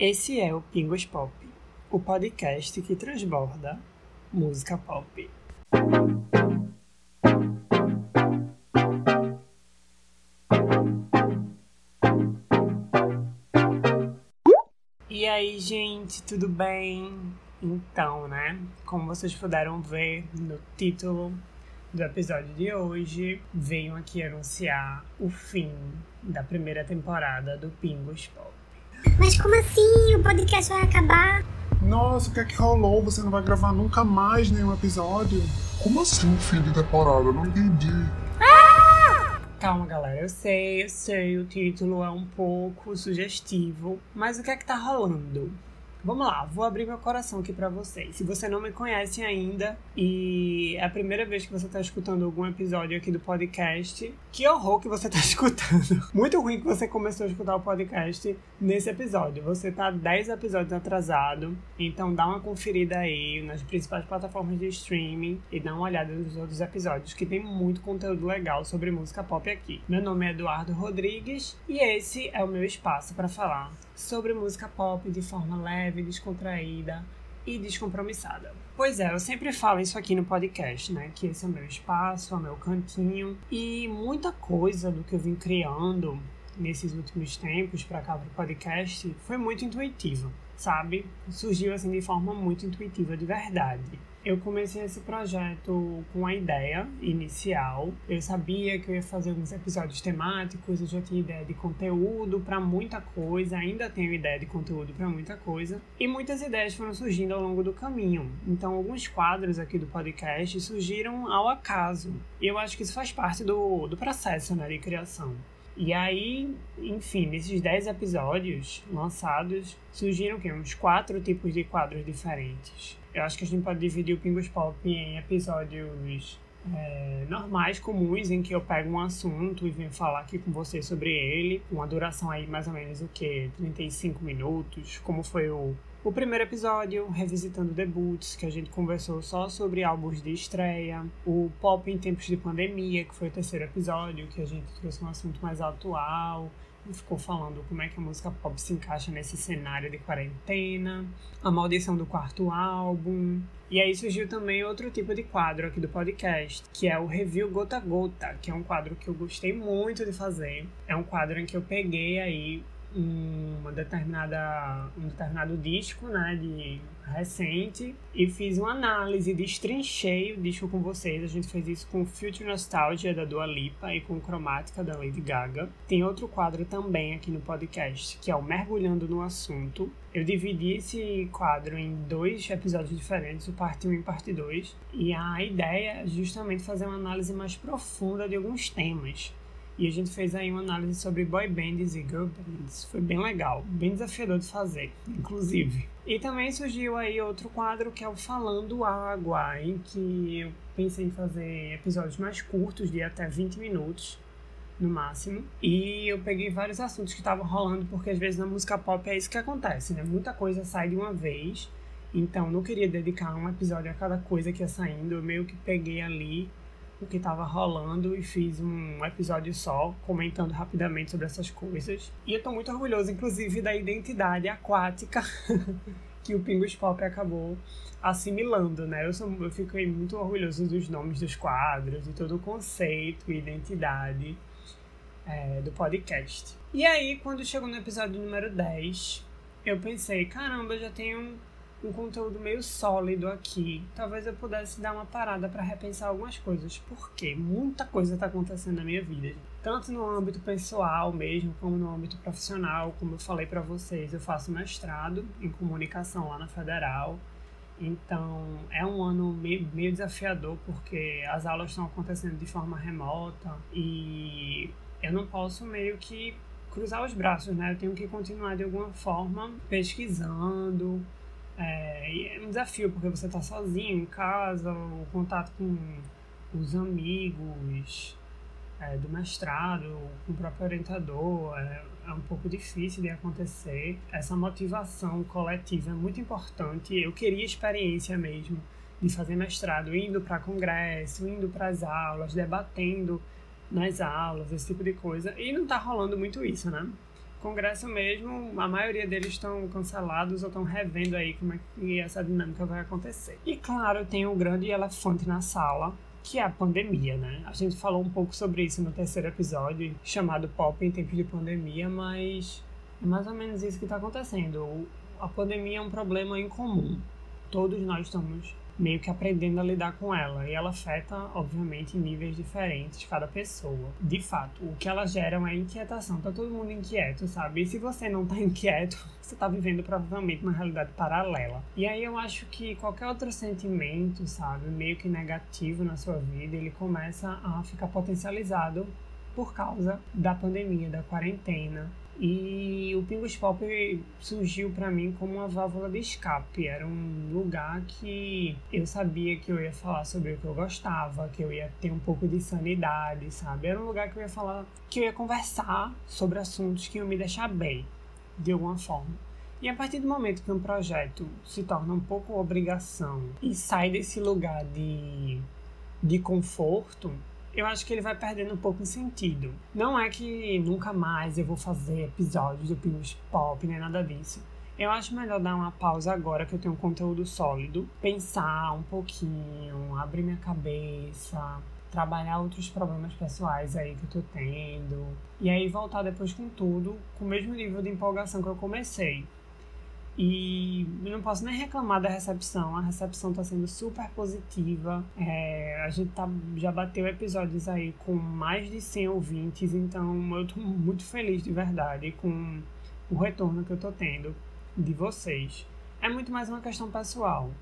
Esse é o Pingos Pop, o podcast que transborda música pop. E aí, gente, tudo bem? Então, né? Como vocês puderam ver no título do episódio de hoje, venho aqui anunciar o fim da primeira temporada do Pingos Pop. Mas como assim? O podcast vai acabar? Nossa, o que é que rolou? Você não vai gravar nunca mais nenhum episódio? Como assim, fim de temporada? Eu não entendi. Calma, galera, eu sei, eu sei, o título é um pouco sugestivo, mas o que é que tá rolando? Vamos lá, vou abrir meu coração aqui para vocês. Se você não me conhece ainda e é a primeira vez que você tá escutando algum episódio aqui do podcast, que horror que você tá escutando. Muito ruim que você começou a escutar o podcast nesse episódio. Você tá 10 episódios atrasado, então dá uma conferida aí nas principais plataformas de streaming e dá uma olhada nos outros episódios que tem muito conteúdo legal sobre música pop aqui. Meu nome é Eduardo Rodrigues e esse é o meu espaço para falar sobre música pop de forma leve, descontraída e descompromissada. Pois é, eu sempre falo isso aqui no podcast, né? Que esse é o meu espaço, é o meu cantinho. E muita coisa do que eu vim criando nesses últimos tempos para cá pro podcast foi muito intuitiva, sabe? Surgiu assim de forma muito intuitiva de verdade. Eu comecei esse projeto com a ideia inicial. Eu sabia que eu ia fazer alguns episódios temáticos, eu já tinha ideia de conteúdo para muita coisa, ainda tenho ideia de conteúdo para muita coisa. E muitas ideias foram surgindo ao longo do caminho. Então, alguns quadros aqui do podcast surgiram ao acaso. E eu acho que isso faz parte do, do processo né, de criação. E aí, enfim, nesses 10 episódios lançados, surgiram o quê? uns quatro tipos de quadros diferentes. Eu acho que a gente pode dividir o Pingos Pop em episódios é, normais, comuns, em que eu pego um assunto e venho falar aqui com você sobre ele. Uma duração aí mais ou menos o que? 35 minutos, como foi o, o primeiro episódio, revisitando debuts, que a gente conversou só sobre álbuns de estreia. O Pop em Tempos de Pandemia, que foi o terceiro episódio, que a gente trouxe um assunto mais atual ficou falando como é que a música pop se encaixa nesse cenário de quarentena, a maldição do quarto álbum. E aí surgiu também outro tipo de quadro aqui do podcast, que é o Review Gota a Gota, que é um quadro que eu gostei muito de fazer. É um quadro em que eu peguei aí uma determinada, um determinado disco, né, de recente e fiz uma análise, destrinchei o disco com vocês. A gente fez isso com Future Nostalgia da Dua Lipa e com Cromática da Lady Gaga. Tem outro quadro também aqui no podcast, que é o Mergulhando no Assunto. Eu dividi esse quadro em dois episódios diferentes, o parte 1 e parte 2, e a ideia é justamente fazer uma análise mais profunda de alguns temas. E a gente fez aí uma análise sobre boy bands e girl bands. Foi bem legal, bem desafiador de fazer, inclusive. E também surgiu aí outro quadro que é o Falando Água, em que eu pensei em fazer episódios mais curtos, de até 20 minutos no máximo. E eu peguei vários assuntos que estavam rolando, porque às vezes na música pop é isso que acontece, né? Muita coisa sai de uma vez. Então não queria dedicar um episódio a cada coisa que ia saindo. Eu meio que peguei ali o que estava rolando e fiz um episódio só comentando rapidamente sobre essas coisas. E eu tô muito orgulhoso, inclusive, da identidade aquática que o Pingos Pop acabou assimilando, né? Eu, sou, eu fiquei muito orgulhoso dos nomes dos quadros e todo o conceito e identidade é, do podcast. E aí, quando chegou no episódio número 10, eu pensei, caramba, eu já tenho um conteúdo meio sólido aqui. Talvez eu pudesse dar uma parada para repensar algumas coisas, porque muita coisa está acontecendo na minha vida, tanto no âmbito pessoal mesmo, como no âmbito profissional. Como eu falei para vocês, eu faço mestrado em comunicação lá na Federal. Então é um ano meio, desafiador porque as aulas estão acontecendo de forma remota e eu não posso meio que cruzar os braços, né? Eu tenho que continuar de alguma forma pesquisando, é, é um desafio, porque você está sozinho em casa, o contato com os amigos é, do mestrado, com o próprio orientador, é, é um pouco difícil de acontecer. Essa motivação coletiva é muito importante. Eu queria experiência mesmo de fazer mestrado, indo para congresso, indo para as aulas, debatendo nas aulas, esse tipo de coisa. E não está rolando muito isso, né? Congresso mesmo, a maioria deles estão cancelados ou estão revendo aí como é que essa dinâmica vai acontecer. E claro, tem um grande elefante na sala, que é a pandemia, né? A gente falou um pouco sobre isso no terceiro episódio, chamado Pop em tempos de pandemia, mas é mais ou menos isso que está acontecendo. A pandemia é um problema incomum. Todos nós estamos meio que aprendendo a lidar com ela. E ela afeta, obviamente, níveis diferentes cada pessoa. De fato, o que ela gera é inquietação. Tá todo mundo inquieto, sabe? E se você não tá inquieto, você tá vivendo provavelmente uma realidade paralela. E aí eu acho que qualquer outro sentimento, sabe, meio que negativo na sua vida, ele começa a ficar potencializado por causa da pandemia, da quarentena, e o Pingos Pop surgiu para mim como uma válvula de escape. Era um lugar que eu sabia que eu ia falar sobre o que eu gostava, que eu ia ter um pouco de sanidade, sabe? Era um lugar que eu ia falar, que eu ia conversar sobre assuntos que iam me deixar bem, de alguma forma. E a partir do momento que um projeto se torna um pouco obrigação e sai desse lugar de, de conforto, eu acho que ele vai perdendo um pouco o sentido. Não é que nunca mais eu vou fazer episódios do Pinos Pop, nem nada disso. Eu acho melhor dar uma pausa agora que eu tenho um conteúdo sólido, pensar um pouquinho, abrir minha cabeça, trabalhar outros problemas pessoais aí que eu tô tendo, e aí voltar depois com tudo, com o mesmo nível de empolgação que eu comecei. E não posso nem reclamar da recepção. A recepção está sendo super positiva. É, a gente tá, já bateu episódios aí com mais de 100 ouvintes, então eu estou muito feliz de verdade com o retorno que eu estou tendo de vocês. É muito mais uma questão pessoal.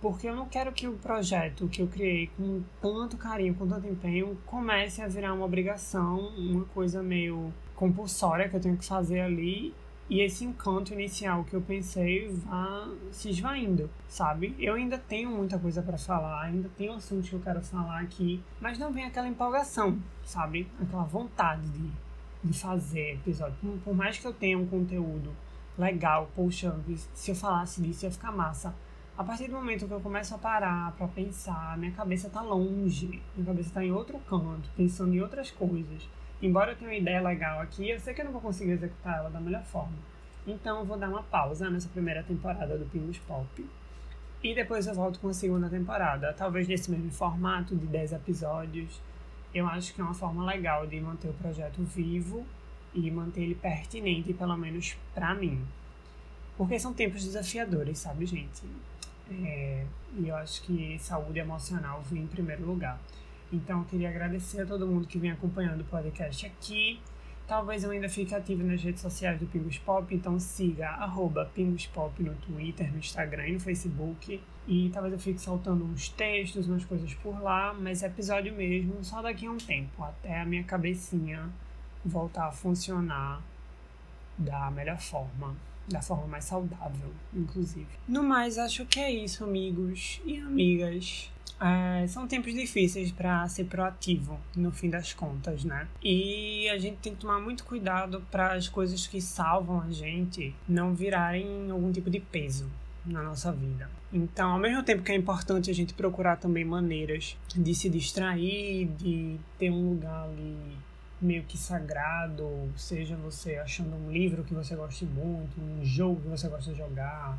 Porque eu não quero que o projeto que eu criei com tanto carinho, com tanto empenho, comece a virar uma obrigação, uma coisa meio compulsória que eu tenho que fazer ali e esse encanto inicial que eu pensei vá se esvaindo, sabe? Eu ainda tenho muita coisa para falar, ainda tenho assuntos que eu quero falar aqui, mas não vem aquela empolgação, sabe? Aquela vontade de, de fazer episódio. Por, mais que eu tenha um conteúdo legal, poxa, se eu falasse disso ia ficar massa. A partir do momento que eu começo a parar para pensar, minha cabeça tá longe, minha cabeça tá em outro canto, pensando em outras coisas embora eu tenha uma ideia legal aqui, eu sei que eu não vou conseguir executar ela da melhor forma. Então eu vou dar uma pausa nessa primeira temporada do Pingos Pop. E depois eu volto com a segunda temporada, talvez nesse mesmo formato de 10 episódios. Eu acho que é uma forma legal de manter o projeto vivo e manter ele pertinente, pelo menos para mim. Porque são tempos desafiadores, sabe, gente? É, e eu acho que saúde emocional vem em primeiro lugar. Então, queria agradecer a todo mundo que vem acompanhando o podcast aqui. Talvez eu ainda fique ativo nas redes sociais do Pingos Pop, então siga arroba Pingos Pop no Twitter, no Instagram e no Facebook. E talvez eu fique soltando uns textos, umas coisas por lá, mas episódio mesmo só daqui a um tempo, até a minha cabecinha voltar a funcionar da melhor forma, da forma mais saudável, inclusive. No mais, acho que é isso, amigos e amigas. É, são tempos difíceis para ser proativo, no fim das contas, né? E a gente tem que tomar muito cuidado para as coisas que salvam a gente não virarem algum tipo de peso na nossa vida. Então, ao mesmo tempo que é importante a gente procurar também maneiras de se distrair, de ter um lugar ali meio que sagrado, seja você achando um livro que você goste muito, um jogo que você gosta de jogar,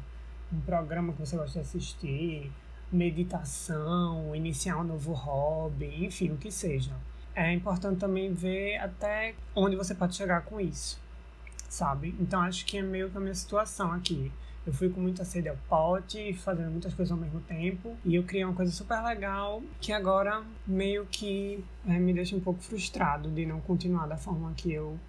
um programa que você gosta de assistir, meditação, iniciar um novo hobby, enfim, o que seja. É importante também ver até onde você pode chegar com isso, sabe? Então acho que é meio que a minha situação aqui. Eu fui com muita sede ao pote, fazendo muitas coisas ao mesmo tempo, e eu criei uma coisa super legal que agora meio que é, me deixa um pouco frustrado de não continuar da forma que eu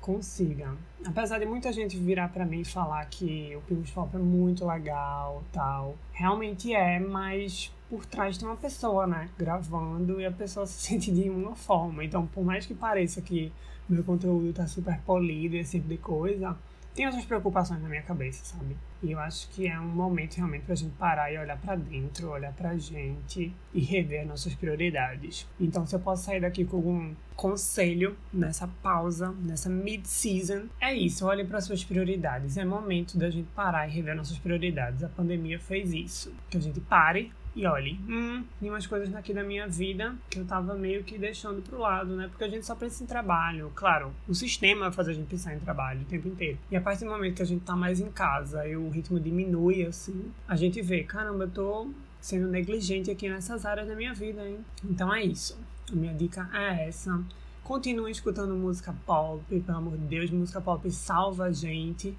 consiga. Apesar de muita gente virar para mim e falar que o Pingos Pop é muito legal, tal, realmente é, mas por trás tem uma pessoa, né, gravando e a pessoa se sente de uma forma. Então, por mais que pareça que meu conteúdo tá super polido e esse tipo de coisa, tem outras preocupações na minha cabeça, sabe? E eu acho que é um momento realmente pra gente parar e olhar para dentro, olhar pra gente e rever nossas prioridades. Então, se eu posso sair daqui com algum conselho nessa pausa, nessa mid-season, é isso, olhe para suas prioridades. É momento da gente parar e rever nossas prioridades. A pandemia fez isso. Que a gente pare e olhe, hum, tem umas coisas aqui da minha vida que eu tava meio que deixando pro lado, né? Porque a gente só pensa em trabalho. Claro, o sistema faz a gente pensar em trabalho o tempo inteiro. E a partir do momento que a gente tá mais em casa e o ritmo diminui, assim, a gente vê, caramba, eu tô sendo negligente aqui nessas áreas da minha vida, hein? Então é isso. A minha dica é essa. Continue escutando música pop, pelo amor de Deus, música pop salva a gente,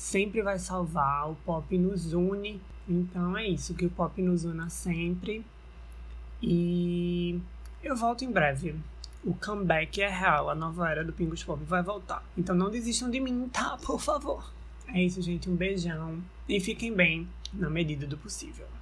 sempre vai salvar, o pop nos une então é isso, que o pop nos una sempre. E eu volto em breve. O comeback é real, a nova era do Pingos Pop vai voltar. Então não desistam de mim, tá? Por favor. É isso, gente. Um beijão. E fiquem bem, na medida do possível.